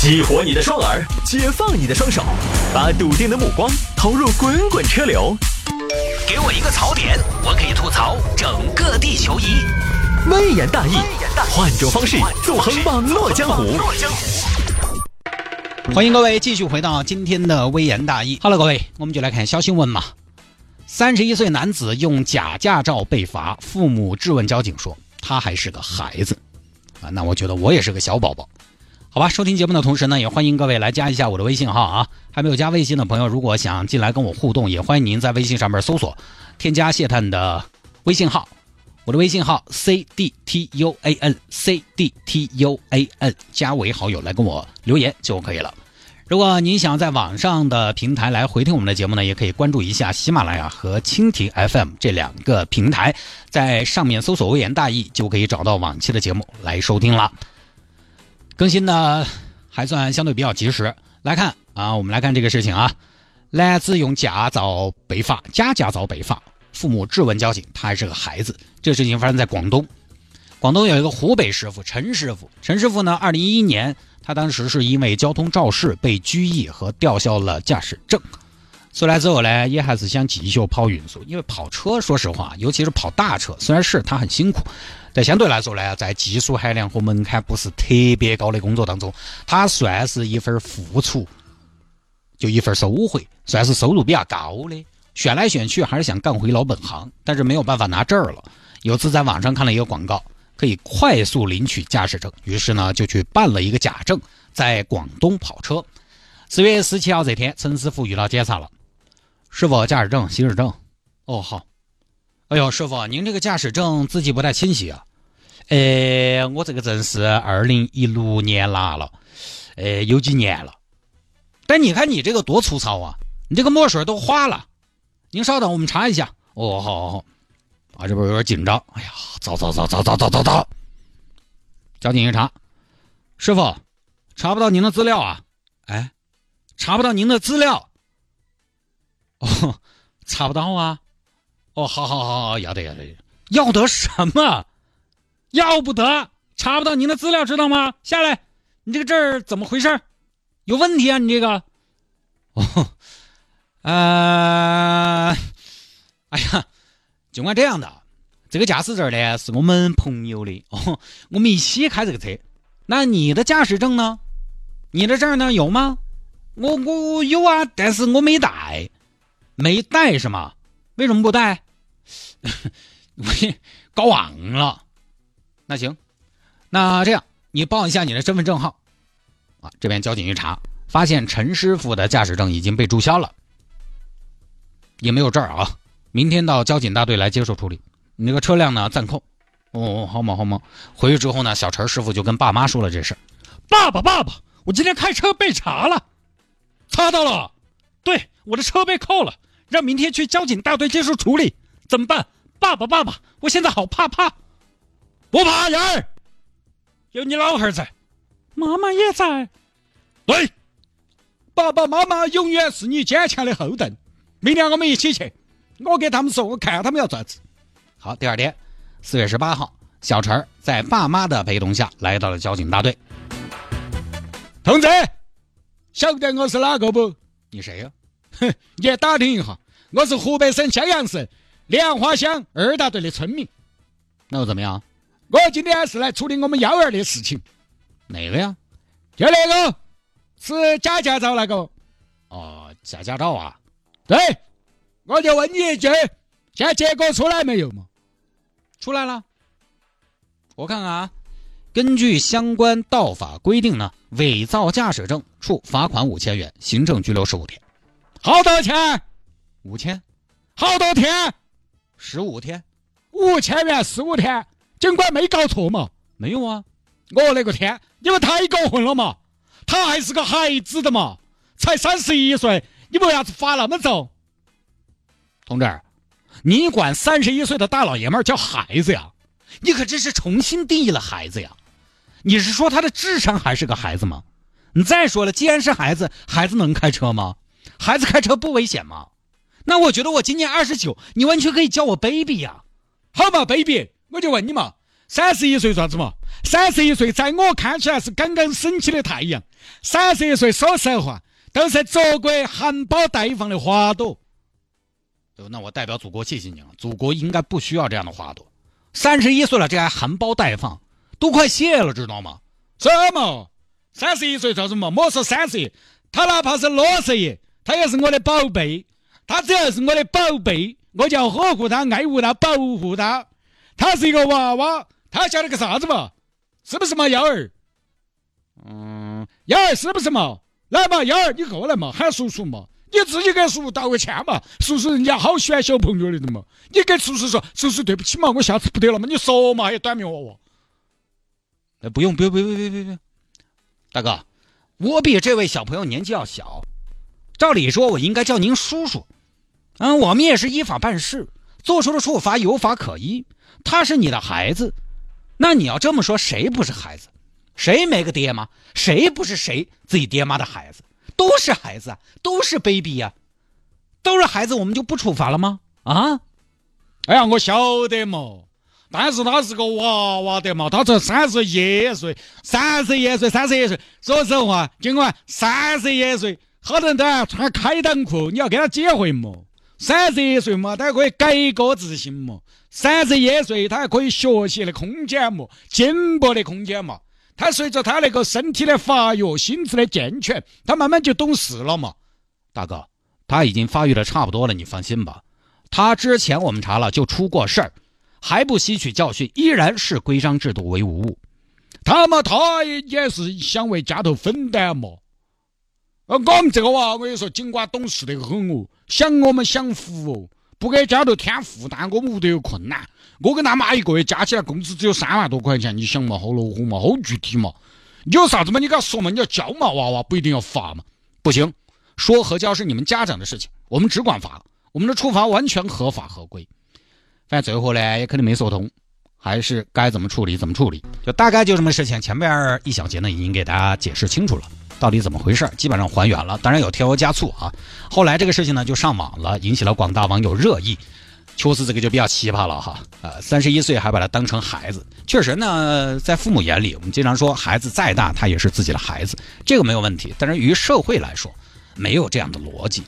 激活你的双耳，解放你的双手，把笃定的目光投入滚滚车流。给我一个槽点，我可以吐槽整个地球仪。微言大义，换种方式纵横网络江湖。欢迎各位继续回到今天的微言大义。Hello，各位，我们就来看小新闻嘛。三十一岁男子用假驾照被罚，父母质问交警说他还是个孩子啊。那我觉得我也是个小宝宝。好吧，收听节目的同时呢，也欢迎各位来加一下我的微信号啊。还没有加微信的朋友，如果想进来跟我互动，也欢迎您在微信上面搜索添加谢探的微信号，我的微信号 c d t u a n c d t u a n，加为好友来跟我留言就可以了。如果您想在网上的平台来回听我们的节目呢，也可以关注一下喜马拉雅和蜻蜓 FM 这两个平台，在上面搜索“微言大义”就可以找到往期的节目来收听了。更新呢还算相对比较及时。来看啊，我们来看这个事情啊，男子用假照被罚，假驾照被罚，父母质问交警，他还是个孩子。这事情发生在广东，广东有一个湖北师傅陈师傅，陈师傅呢，二零一一年他当时是因为交通肇事被拘役和吊销了驾驶证。出来之后呢，也还是想继续跑运输，因为跑车，说实话，尤其是跑大车，虽然是他很辛苦，在相对来说呢，在技术含量和门槛不是特别高的工作当中，他算是一份付出，就一份收获，算是收入比较高的。选来选去还是想干回老本行，但是没有办法拿证儿了。有次在网上看了一个广告，可以快速领取驾驶证，于是呢就去办了一个假证，在广东跑车。四月十七号这天，陈师傅遇到检查了。师傅，驾驶证、行驶证。哦，好。哎呦，师傅，您这个驾驶证字迹不太清晰啊。呃，我这个证是二零一六年拿了，呃，有几年了。但你看你这个多粗糙啊！你这个墨水都花了。您稍等，我们查一下。哦，好好好。啊，这边有点紧张。哎呀，走走走走走走走走。交警一查，师傅，查不到您的资料啊。哎，查不到您的资料。哦，查不到啊！哦，好好好好，要得要得，要得什么？要不得，查不到您的资料，知道吗？下来，你这个证儿怎么回事？有问题啊！你这个，哦，呃，哎呀，尽管这样的，这个驾驶证呢是我们朋友的哦，我们一起开这个车。那你的驾驶证呢？你的证呢有吗？我我有啊，但是我没带。没带是吗？为什么不带？我搞忘了。那行，那这样你报一下你的身份证号。啊，这边交警一查，发现陈师傅的驾驶证已经被注销了，也没有证啊。明天到交警大队来接受处理。你那个车辆呢？暂扣。哦，好嘛好嘛。回去之后呢，小陈师傅就跟爸妈说了这事爸爸爸爸，我今天开车被查了，查到了。对，我的车被扣了。让明天去交警大队接受处理，怎么办？爸爸，爸爸，我现在好怕怕。不怕人儿，有你老汉儿在，妈妈也在。对，爸爸妈妈永远是你坚强的后盾。明天我们一起去，我给他们说，我看他们要咋子。好，第二天，四月十八号，小陈在爸妈的陪同下来到了交警大队。同志，晓得我是哪个不？你谁呀？哼，你也打听一下，我是湖北省襄阳市莲花乡二大队的村民。那又怎么样？我今天是来处理我们幺儿的事情。哪个呀？就那个，是假驾照那个。哦，假驾照啊？对，我就问你一句，现在结果出来没有嘛？出来了。我看看啊，根据相关道法规定呢，伪造驾驶证处罚款五千元，行政拘留十五天。好多钱？五千。好多天？十五天。五千元十五天，警官没搞错嘛？没有啊。我勒个天！你们太过分了嘛！他还是个孩子的嘛，才三十一岁，你为啥子罚那么重？同志，你管三十一岁的大老爷们叫孩子呀？你可真是重新定义了孩子呀！你是说他的智商还是个孩子吗？你再说了，既然是孩子，孩子能开车吗？孩子开车不危险吗？那我觉得我今年二十九，你完全可以叫我 baby 呀。好嘛，baby，我就问你嘛，三十一岁算子嘛？三十一岁在我看起来是刚刚升起的太阳。三十一岁，说实话，都是祖国含苞待放的花朵。那我代表祖国谢谢你了。祖国应该不需要这样的花朵。三十一岁了，这还含苞待放，都快谢了，知道吗？什么？三十一岁做什么？莫说三十，他哪怕是六十亿，他也是我的宝贝。他只要是我的宝贝，我就要呵护他、爱护他、保护他。他是一个娃娃，他晓得个啥子嘛？是不是嘛，幺儿？嗯，幺儿是不是嘛？来嘛，幺儿，你过来嘛，喊叔叔嘛。你自己给叔叔道个歉嘛，叔叔人家好喜欢小朋友的嘛。你给叔叔说，叔叔对不起嘛，我下次不得了嘛。你说嘛，还短命娃娃。哎，不用，不用，不用，不用，不用，大哥，我比这位小朋友年纪要小，照理说我应该叫您叔叔。嗯，我们也是依法办事，做出的处罚有法可依。他是你的孩子，那你要这么说，谁不是孩子？谁没个爹妈？谁不是谁自己爹妈的孩子？都是孩子，都是 baby 呀，都是孩子，我们就不处罚了吗？啊？哎呀，我晓得嘛。但是他是个娃娃的嘛，他才三十一岁，三十一岁，三十一岁。说实话，尽管三十一岁，好多人都要穿开裆裤，你要给他机会嘛？三十一岁嘛，他还可以改过自新嘛？三十一岁，他还可以学习的空间嘛？进步的空间嘛？他随着他那个身体的发育、心智的健全，他慢慢就懂事了嘛？大哥，他已经发育的差不多了，你放心吧。他之前我们查了，就出过事儿。还不吸取教训，依然视规章制度为无物。他嘛，他也是想为家头分担嘛。呃，我们这个娃，我跟你说，尽管懂事得很哦，想我们享福哦，不给家头添负担，我们屋头有困难。我跟他妈一个月加起来工资只有三万多块钱，你想嘛，好恼火嘛，好具体嘛。你有啥子嘛，你给他说嘛，你要教嘛，娃娃不一定要罚嘛。不行，说和教是你们家长的事情，我们只管罚，我们的处罚完全合法合规。反正最后呢，也肯定没说通，还是该怎么处理怎么处理，就大概就这么事情。前边一小节呢，已经给大家解释清楚了，到底怎么回事，基本上还原了。当然有添油加醋啊。后来这个事情呢，就上网了，引起了广大网友热议。确实这个就比较奇葩了哈。呃，三十一岁还把他当成孩子，确实呢，在父母眼里，我们经常说，孩子再大，他也是自己的孩子，这个没有问题。但是于社会来说，没有这样的逻辑。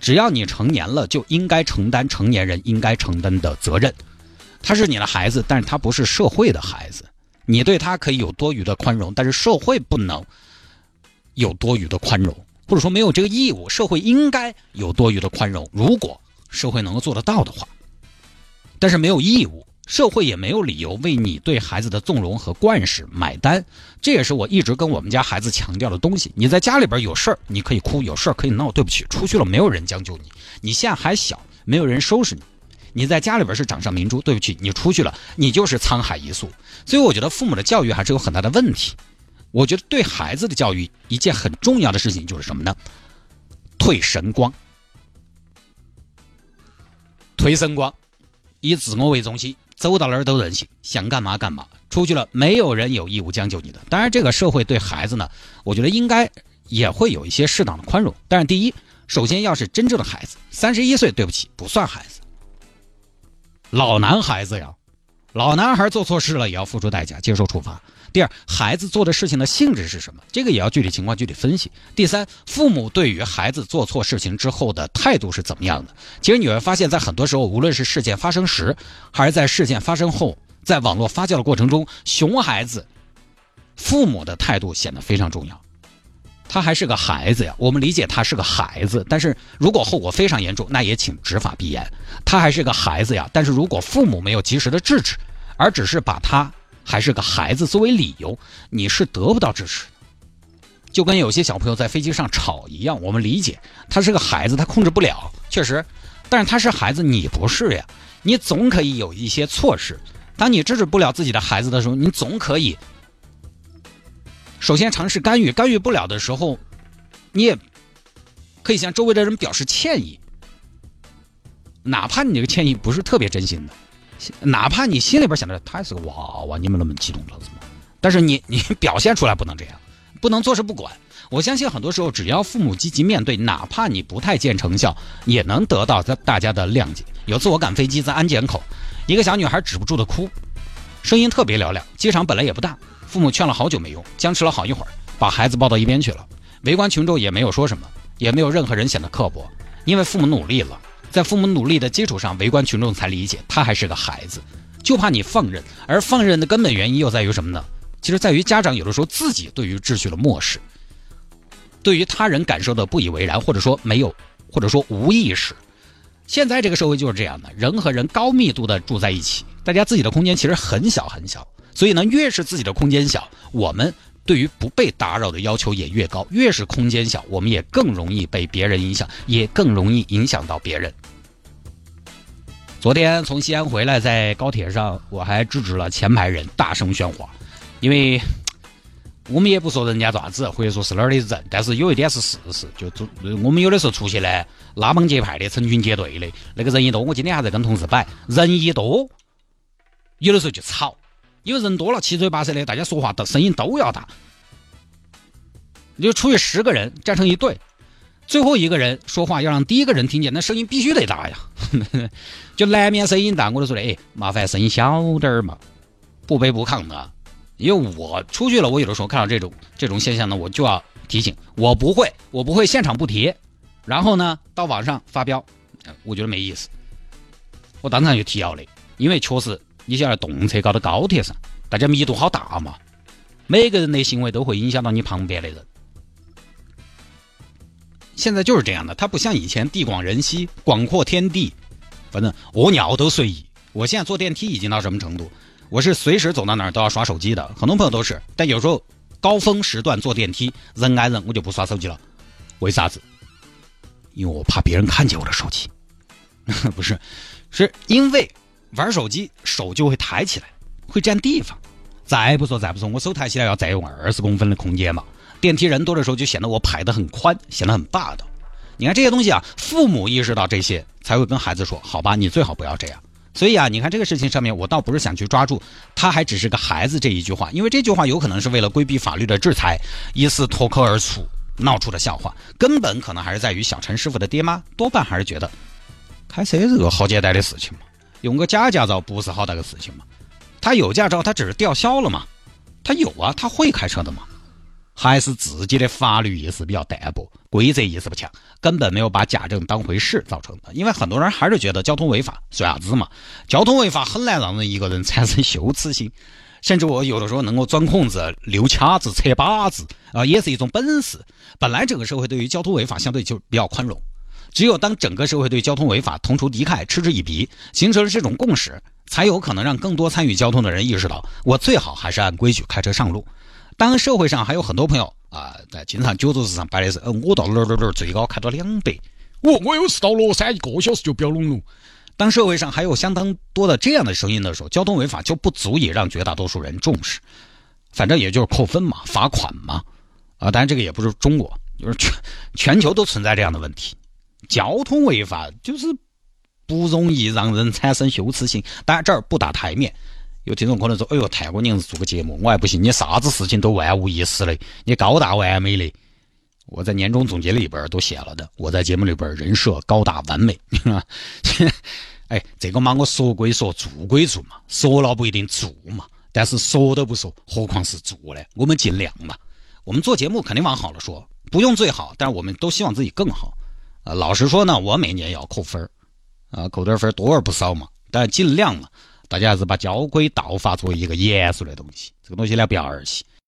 只要你成年了，就应该承担成年人应该承担的责任。他是你的孩子，但是他不是社会的孩子。你对他可以有多余的宽容，但是社会不能有多余的宽容，或者说没有这个义务。社会应该有多余的宽容，如果社会能够做得到的话，但是没有义务。社会也没有理由为你对孩子的纵容和惯事买单，这也是我一直跟我们家孩子强调的东西。你在家里边有事儿，你可以哭，有事儿可以闹，对不起，出去了没有人将就你。你现在还小，没有人收拾你。你在家里边是掌上明珠，对不起，你出去了，你就是沧海一粟。所以我觉得父母的教育还是有很大的问题。我觉得对孩子的教育，一件很重要的事情就是什么呢？退神光，退神光，以自我为中心。走到哪儿都任性，想干嘛干嘛。出去了，没有人有义务将就你的。当然，这个社会对孩子呢，我觉得应该也会有一些适当的宽容。但是，第一，首先要是真正的孩子，三十一岁，对不起，不算孩子，老男孩子呀。老男孩做错事了，也要付出代价，接受处罚。第二，孩子做的事情的性质是什么？这个也要具体情况具体分析。第三，父母对于孩子做错事情之后的态度是怎么样的？其实你会发现在很多时候，无论是事件发生时，还是在事件发生后，在网络发酵的过程中，熊孩子父母的态度显得非常重要。他还是个孩子呀，我们理解他是个孩子，但是如果后果非常严重，那也请执法必严。他还是个孩子呀，但是如果父母没有及时的制止，而只是把他。还是个孩子作为理由，你是得不到支持的。就跟有些小朋友在飞机上吵一样，我们理解他是个孩子，他控制不了，确实。但是他是孩子，你不是呀，你总可以有一些措施。当你制止不了自己的孩子的时候，你总可以首先尝试干预。干预不了的时候，你也可以向周围的人表示歉意，哪怕你这个歉意不是特别真心的。哪怕你心里边想着他是个娃娃，你们那么激动了怎么？但是你 你表现出来不能这样，不能坐视不管。我相信很多时候，只要父母积极面对，哪怕你不太见成效，也能得到在大家的谅解。有次我赶飞机在安检口，一个小女孩止不住的哭，声音特别嘹亮。机场本来也不大，父母劝了好久没用，僵持了好一会儿，把孩子抱到一边去了。围观群众也没有说什么，也没有任何人显得刻薄，因为父母努力了，在父母努力的基础上，围观群众才理解他还是个孩子，就怕你放任。而放任的根本原因又在于什么呢？其实在于家长有的时候自己对于秩序的漠视，对于他人感受的不以为然，或者说没有，或者说无意识。现在这个社会就是这样的，人和人高密度的住在一起，大家自己的空间其实很小很小，所以呢，越是自己的空间小，我们对于不被打扰的要求也越高。越是空间小，我们也更容易被别人影响，也更容易影响到别人。昨天从西安回来，在高铁上，我还制止了前排人大声喧哗，因为我们也不说人家爪子，或者说是哪儿的人，但是有一点是事实，就我们有的时候出去呢，拉帮结派的，成群结队的，那个人一多，我今天还在跟同事摆，人一多，有的时候就吵，因为人多了，七嘴八舌的，大家说话的声音都要大，你就出去十个人站成一队。最后一个人说话要让第一个人听见，那声音必须得大呀，就难免声音大。我就说的，哎，麻烦声音小点儿嘛，不卑不亢的。因为我出去了，我有的时候看到这种这种现象呢，我就要提醒，我不会，我不会现场不提，然后呢到网上发飙，我觉得没意思。我当场就提要的，因为确实你想在动车高头高铁上，大家密度好大嘛，每个人的行为都会影响到你旁边的人。现在就是这样的，它不像以前地广人稀、广阔天地，反正屙尿都随意。我现在坐电梯已经到什么程度？我是随时走到哪儿都要刷手机的，很多朋友都是。但有时候高峰时段坐电梯人挨人，我就不刷手机了。为啥子？因为我怕别人看见我的手机。不是，是因为玩手机手就会抬起来，会占地方。再不说再不说，我手抬起来要占用二十公分的空间嘛。电梯人多的时候，就显得我排得很宽，显得很霸道。你看这些东西啊，父母意识到这些，才会跟孩子说：“好吧，你最好不要这样。”所以啊，你看这个事情上面，我倒不是想去抓住他还只是个孩子这一句话，因为这句话有可能是为了规避法律的制裁，一时脱口而出闹出的笑话，根本可能还是在于小陈师傅的爹妈多半还是觉得开车是个好简单的事情嘛，用个假驾照不是好大个事情嘛，他有驾照，他只是吊销了嘛，他有啊，他会开车的嘛。还是自己的法律意识比较淡薄，规则意识不强，根本没有把假证当回事造成的。因为很多人还是觉得交通违法算啥子嘛？交通违法很难让人一个人产生羞耻心，甚至我有的时候能够钻空子、溜卡子、扯把子啊，也是一种本事。本来整个社会对于交通违法相对就比较宽容，只有当整个社会对交通违法同仇敌忾、嗤之以鼻，形成了这种共识，才有可能让更多参与交通的人意识到，我最好还是按规矩开车上路。当社会上还有很多朋友啊，在经常酒桌子上摆的是，嗯，我到哪儿哪儿哪儿最高开到两百，我我有事到乐山一个小时就飙拢了。当社会上还有相当多的这样的声音的时候，交通违法就不足以让绝大多数人重视，反正也就是扣分嘛，罚款嘛，啊，当然这个也不是中国，就是全全球都存在这样的问题，交通违法就是不容易让人产生羞耻心，当然这儿不打台面。有听众可能说：“哎呦，泰国娘子做个节目，我还不信你啥子事情都万无一失的，你高大完美的。”我在年终总结里边儿都写了的，我在节目里边儿人设高大完美。哎，这个嘛，我说归说，做归做嘛，说了不一定做嘛。但是说都不说，何况是做呢？我们尽量嘛。我们做节目肯定往好了说，不用最好，但是我们都希望自己更好。啊，老实说呢，我每年要扣分啊，扣点分多而不少嘛，但尽量嘛。大家还是把交规道法作为一个严肃的东西，这个东西呢不要儿戏。